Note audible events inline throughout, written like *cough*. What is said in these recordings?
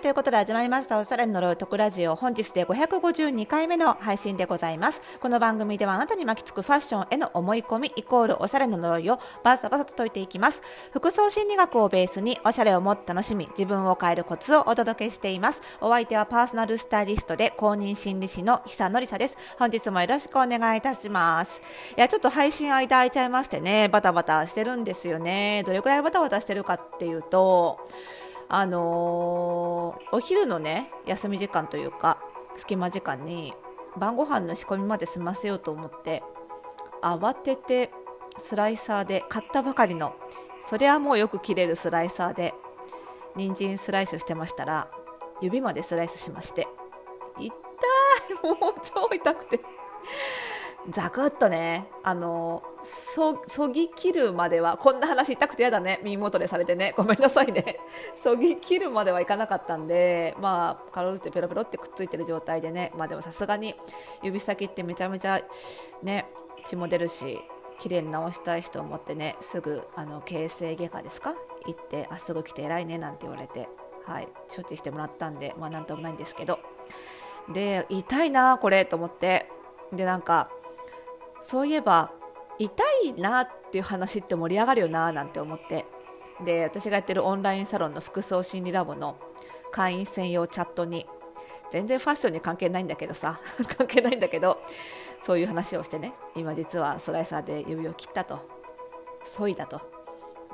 ということで始まりました。おしゃれの呪い特ラジオ。本日で552回目の配信でございます。この番組ではあなたに巻きつくファッションへの思い込みイコールおしゃれの呪いをバサバサと解いていきます。服装心理学をベースにおしゃれをもっと楽しみ自分を変えるコツをお届けしています。お相手はパーソナルスタイリストで公認心理師の久野里沙です。本日もよろしくお願いいたします。いやちょっと配信間空いちゃいましてねバタバタしてるんですよね。どれくらいバタバタしてるかっていうとあのー、お昼のね休み時間というか隙間時間に晩ご飯の仕込みまで済ませようと思って慌ててスライサーで買ったばかりのそれはもうよく切れるスライサーで人参スライスしてましたら指までスライスしまして痛いもう超痛くて。ザクッとねあのそそぎ切るまではこんな話痛くてやだね。耳元でされてね。ごめんなさいね。*laughs* そぎ切るまではいかなかったんでまあかろうじてペロペロってくっついてる状態でね。まあでもさすがに指先ってめちゃめちゃね血も出るし綺麗に直したい人を持ってねすぐあの形成外科ですか？行ってあすぐ来て偉いねなんて言われてはい。処置してもらったんでまあなんともないんですけど。で痛いなこれと思って。でなんかそういえば痛いなっていう話って盛り上がるよななんて思って。で私がやってるオンラインサロンの服装心理ラボの会員専用チャットに全然ファッションに関係ないんだけどさ *laughs* 関係ないんだけどそういう話をしてね今実はスライサーで指を切ったと。削いだと。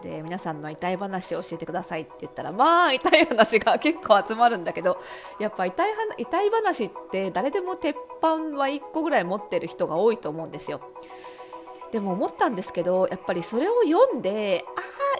で皆さんの痛い話を教えてくださいって言ったらまあ痛い話が結構集まるんだけどやっぱ痛い痛い話って誰でも鉄板は1個ぐらい持ってる人が多いと思うんですよ。でも思ったんですけどやっぱりそれを読んで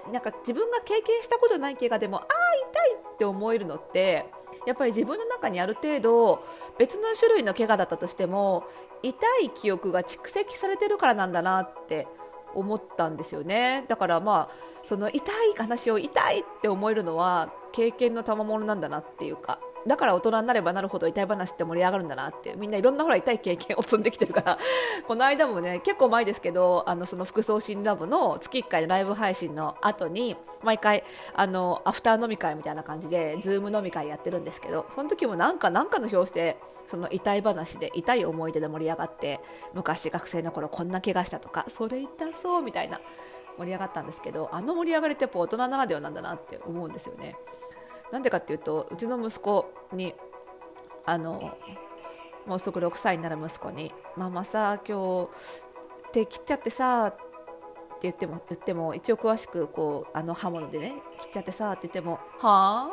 ああなんか自分が経験したことない怪我でもああ痛いって思えるのってやっぱり自分の中にある程度別の種類の怪我だったとしても痛い記憶が蓄積されてるからなんだなって思ったんですよね。だからまあその痛い話を痛いって思えるのは経験の賜物なんだなっていうか。だから大人になればなるほど痛い話って盛り上がるんだなってみんないろんなほら痛い経験を積んできてるから *laughs* この間もね結構前ですけどあのその服装診ラボの月1回のライブ配信の後に毎回あのアフター飲み会みたいな感じで Zoom 飲み会やってるんですけどその時もなんかなんかの拍子でその痛い話で痛い思い出で盛り上がって昔学生の頃こんな怪我したとかそれ痛そうみたいな盛り上がったんですけどあの盛り上がりってやっぱ大人ならではなんだなって思うんですよね。なんでかっていうとうちの息子にあのもうすぐ6歳になる息子に「ママさ今日手切っちゃってさ」って言っても言っても一応詳しくこうあの刃物でね切っちゃってさって言っても「はあ?」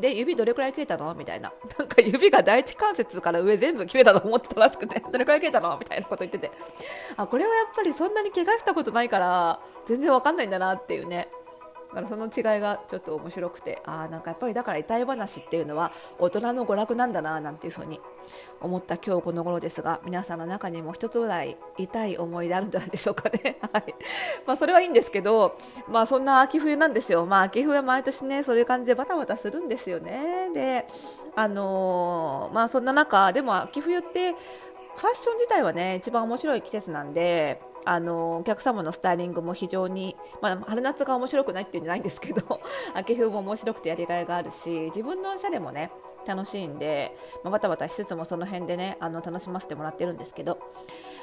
で指どれくらい切れたの？みたいななんか指が第一関節から上全部切れたと思ってたらしくて *laughs* どれくらい切れたの？みたいなこと言っててあこれはやっぱりそんなに怪我したことないから全然わかんないんだなっていうね。だからその違いがちょっと面白くてあなんかやっぱりだから痛い話っていうのは大人の娯楽なんだななんていうふうに思った今日この頃ですが皆さんの中にも一つぐらい痛い思い出あるんじゃないでしょうかね、*laughs* はい。まあ、それはいいんですけど、まあ、そんな秋冬なんですよ、まあ、秋冬は毎年ねそういう感じでバタバタするんですよね。であのー、まあそんな中でも秋冬ってファッション自体はね一番面白い季節なんであのお客様のスタイリングも非常に、まあ、春夏が面白くないっていうんじゃないんですけど *laughs* 秋冬も面白くてやりがいがあるし自分のおしゃれもね楽しいんで、まあ、バタバタしつつもその辺でねあの楽しませてもらってるんですけど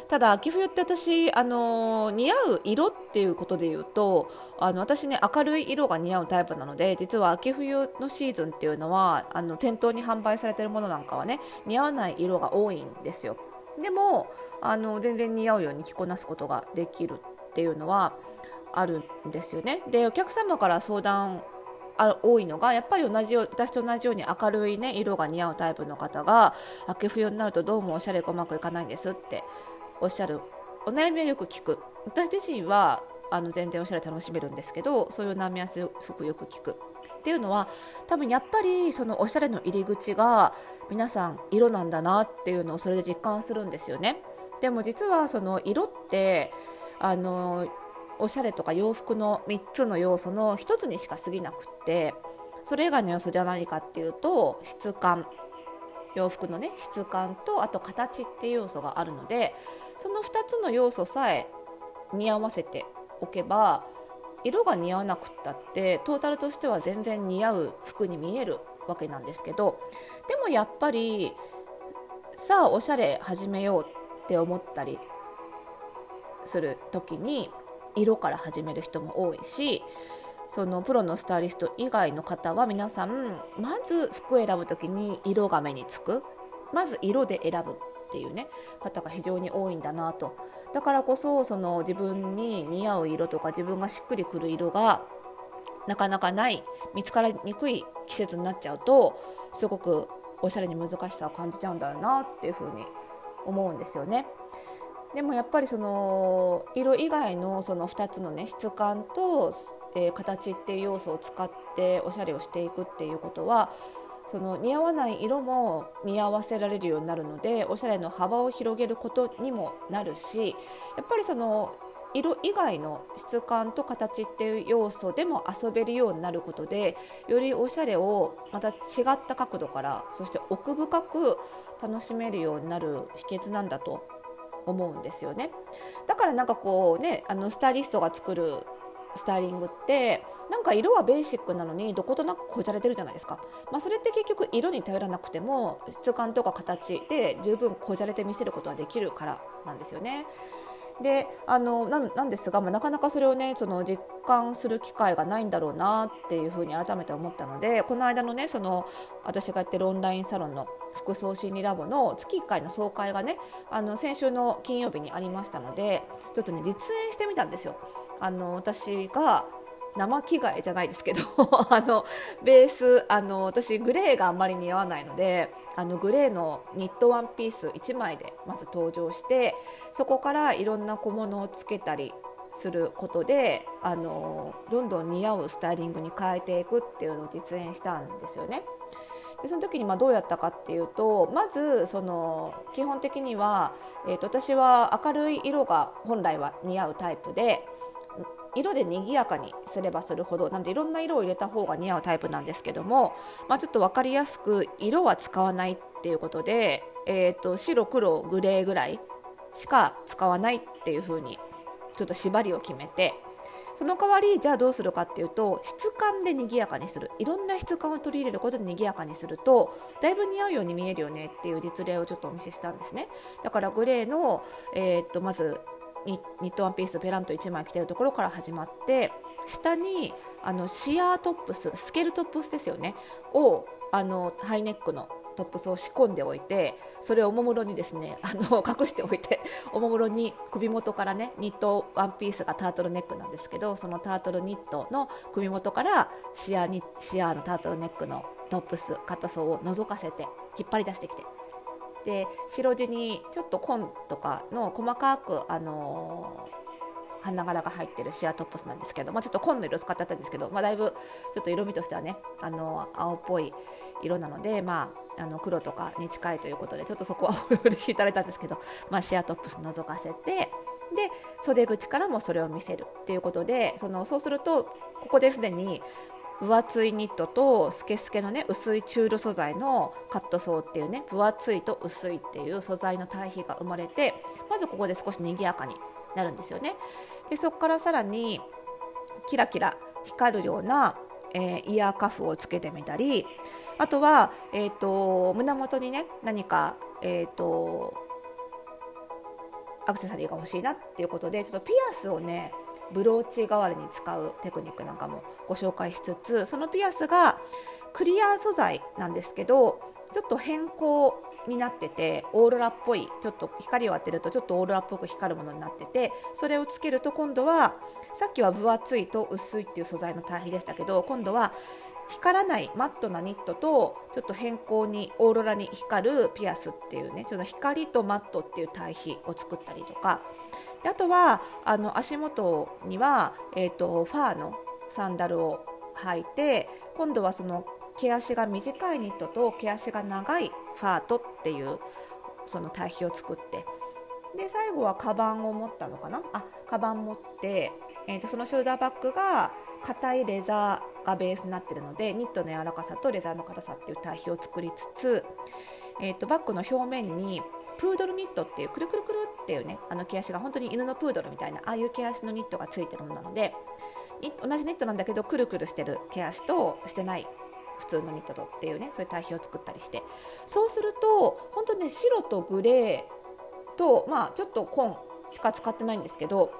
ただ秋冬って私あの似合う色っていうことで言うとあの私ね明るい色が似合うタイプなので実は秋冬のシーズンっていうのはあの店頭に販売されてるものなんかはね似合わない色が多いんですよ。でもあの全然似合うように着こなすことができるっていうのはあるんですよね。でお客様から相談あ多いのがやっぱり同じよ私と同じように明るい、ね、色が似合うタイプの方が秋冬になるとどうもおしゃれがうまくいかないんですっておっしゃる。お悩みはよく聞く。私自身はあの全然おしゃれ楽しめるんですけどそういう悩みはすごくよく聞く。っていうのは多分やっぱりそのおしゃれの入り口が皆さん色なんだなっていうのをそれで実感するんですよね。でも実はその色ってあのおしゃれとか洋服の3つの要素の1つにしか過ぎなくってそれ以外の要素じゃ何かっていうと質感洋服のね質感とあと形っていう要素があるのでその2つの要素さえ似合わせておけば色が似合わなくったってトータルとしては全然似合う服に見えるわけなんですけどでもやっぱりさあおしゃれ始めようって思ったりする時に色から始める人も多いしそのプロのスタイリスト以外の方は皆さんまず服を選ぶ時に色が目につく。まず色で選ぶ。っていうね方が非常に多いんだなとだからこそその自分に似合う色とか自分がしっくりくる色がなかなかない見つからにくい季節になっちゃうとすごくおしゃれに難しさを感じちゃうんだよなっていうふうに思うんですよね。でもやっぱりその色以外のその2つのね質感と、えー、形っていう要素を使っておしゃれをしていくっていうことはその似合わない色も似合わせられるようになるのでおしゃれの幅を広げることにもなるしやっぱりその色以外の質感と形っていう要素でも遊べるようになることでよりおしゃれをまた違った角度からそして奥深く楽しめるようになる秘訣なんだと思うんですよね。だからなんかこうねあのスタイリストが作るスタイリングってなんか色はベーシックなのにどことなくこじゃれてるじゃないですか、まあ、それって結局色に頼らなくても質感とか形で十分こじゃれて見せることはできるからなんですよね。であのなんですが、まあ、なかなかそれをねその実感する機会がないんだろうなっていうふうに改めて思ったのでこの間のねその私がやってるオンラインサロンの服装心理ラボの月1回の総会がねあの先週の金曜日にありましたのでちょっとね実演してみたんですよ。あの私が生着替えじゃないですけど *laughs* あのベースあの私グレーがあんまり似合わないのであのグレーのニットワンピース1枚でまず登場してそこからいろんな小物をつけたりすることであのどんどん似合うスタイリングに変えていくっていうのを実演したんですよね。でその時にまあどうやったかっていうとまずその基本的には、えー、と私は明るい色が本来は似合うタイプで色で賑やかにすればするほどなのでいろんな色を入れた方が似合うタイプなんですけども、まあ、ちょっと分かりやすく色は使わないっていうことで、えーと、白黒グレーぐらいしか使わないっていう風にちょっと縛りを決めてその代わりじゃあどうするかっていうと質感で賑やかにする。いろんな質感を取り入れることで賑やかにするとだいぶ似合うように見えるよねっていう実例をちょっとお見せしたんですね。だからグレーの、えー、っとまずニットワンピースペラント1枚着てるところから始まって下にあのシアートップススケルトップスですよね。をあのハイネックのトップスを仕込んでおいてそれをおもむろにですね *laughs* あの隠しておいて *laughs* おもむろに首元からねニットワンピースがタートルネックなんですけどそのタートルニットの首元からシアーシアーのタートルネックのトップスカットソーを覗かせて引っ張り出してきてで白地にちょっと紺とかの細かく、あのー、花柄が入ってるシアトップスなんですけど、まあ、ちょっと紺の色使ってあったんですけど、まあ、だいぶちょっと色味としてはね、あのー、青っぽい色なので、まあ、あの黒とかに近いということでちょっとそこは *laughs* お許しいただいたんですけど、まあ、シアトップス覗かせてで袖口からもそれを見せるっていうことでそのそうするとここですでに分厚いニットとスケスケのね薄いチュール素材のカットソーっていうね分厚いと薄いっていう素材の対比が生まれてまずここで少し賑やかになるんですよね。でそこからさらにキラキラ光るような、えー、イヤーカフをつけてみたりあとは、えーと、胸元にね何か、えーとアクセサリーが欲しいなっていうことでちょっとピアスをねブローチ代わりに使うテクニックなんかもご紹介しつつそのピアスがクリア素材なんですけどちょっと変更になっててオーロラっぽいちょっと光を当てるとちょっとオーロラっぽく光るものになっててそれをつけると今度はさっきは分厚いと薄いっていう素材の対比でしたけど今度は光らないマットなニットとちょっと変更にオーロラに光るピアスっていうねちょっと光とマットっていう対比を作ったりとかであとはあの足元には、えーと、ファーのサンダルを履いて今度はその毛足が短いニットと毛足が長いファートっていうその対比を作ってで最後はカバンを持ったのかな？あカバン持って、えーと、そのショルダーバッグが硬いレザーがベースになってるのでニットの柔らかさとレザーの硬さっていう対比を作りつつ、えーとバッグの表面にプードルニットっていうくるくるくるっていうねあの毛足が本当に犬のプードルみたいなああいう毛足のニットがついてるものなので同じニットなんだけどくるくるしてる毛足としてない普通のニットとっていうねそういう対比を作ったりして。そうすると本当ね白とグレーとまあちょっと紺しか使ってないんですけど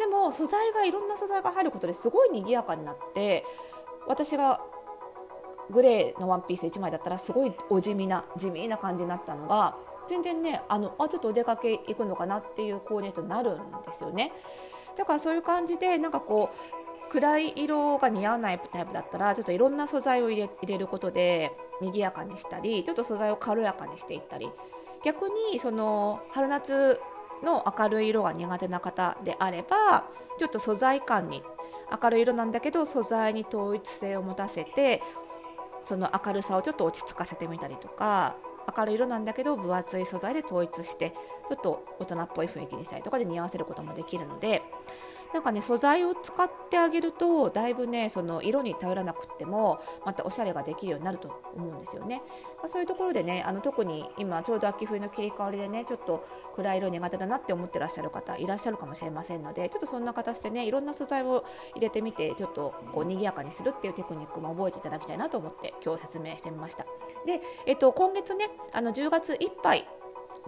でも素材がいろんな素材が入ることですごい賑やかになって私がグレーのワンピース1枚だったらすごいお地味な地味な感じになったのが全然ねあのあちょっとお出かけ行くのかなっていうコーディネートになるんですよね。だからそういう感じでなんかこう暗い色が似合わないタイプだったらちょっといろんな素材を入れ入れることで賑やかにしたりちょっと素材を軽やかにしていったり。逆にその春夏の明るい色が苦手な方であればちょっと素材感に明るい色なんだけど素材に統一性を持たせてその明るさをちょっと落ち着かせてみたりとか明るい色なんだけど分厚い素材で統一してちょっと大人っぽい雰囲気にしたりとかで似合わせることもできるのでなんかね素材を使ってあげるとだいぶねその色に頼らなくてもまたおしゃれができるようになると思うんですよね。まあ、そういうところでねあの特に今ちょうど秋冬の切り替わりでねちょっと暗い色苦手だなって思ってらっしゃる方いらっしゃるかもしれませんのでちょっとそんな形でねいろんな素材を入れてみてちょっとこう賑やかにするっていうテクニックも覚えていただきたいなと思って今日説明してみました。で、えっと、今月ねあの10月いっぱい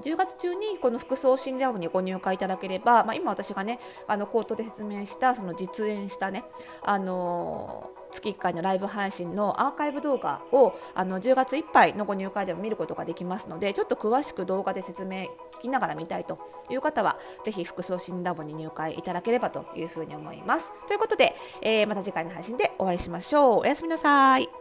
10月中にこの服装診療部にご入会いただければ、まあ、今私がねあの口頭で説明したその実演したね、あのー月1回のライブ配信のアーカイブ動画をあの10月いっぱいのご入会でも見ることができますのでちょっと詳しく動画で説明聞きながら見たいという方はぜひ服装診ラボに入会いただければというふうに思います。ということで、えー、また次回の配信でお会いしましょう。おやすみなさい。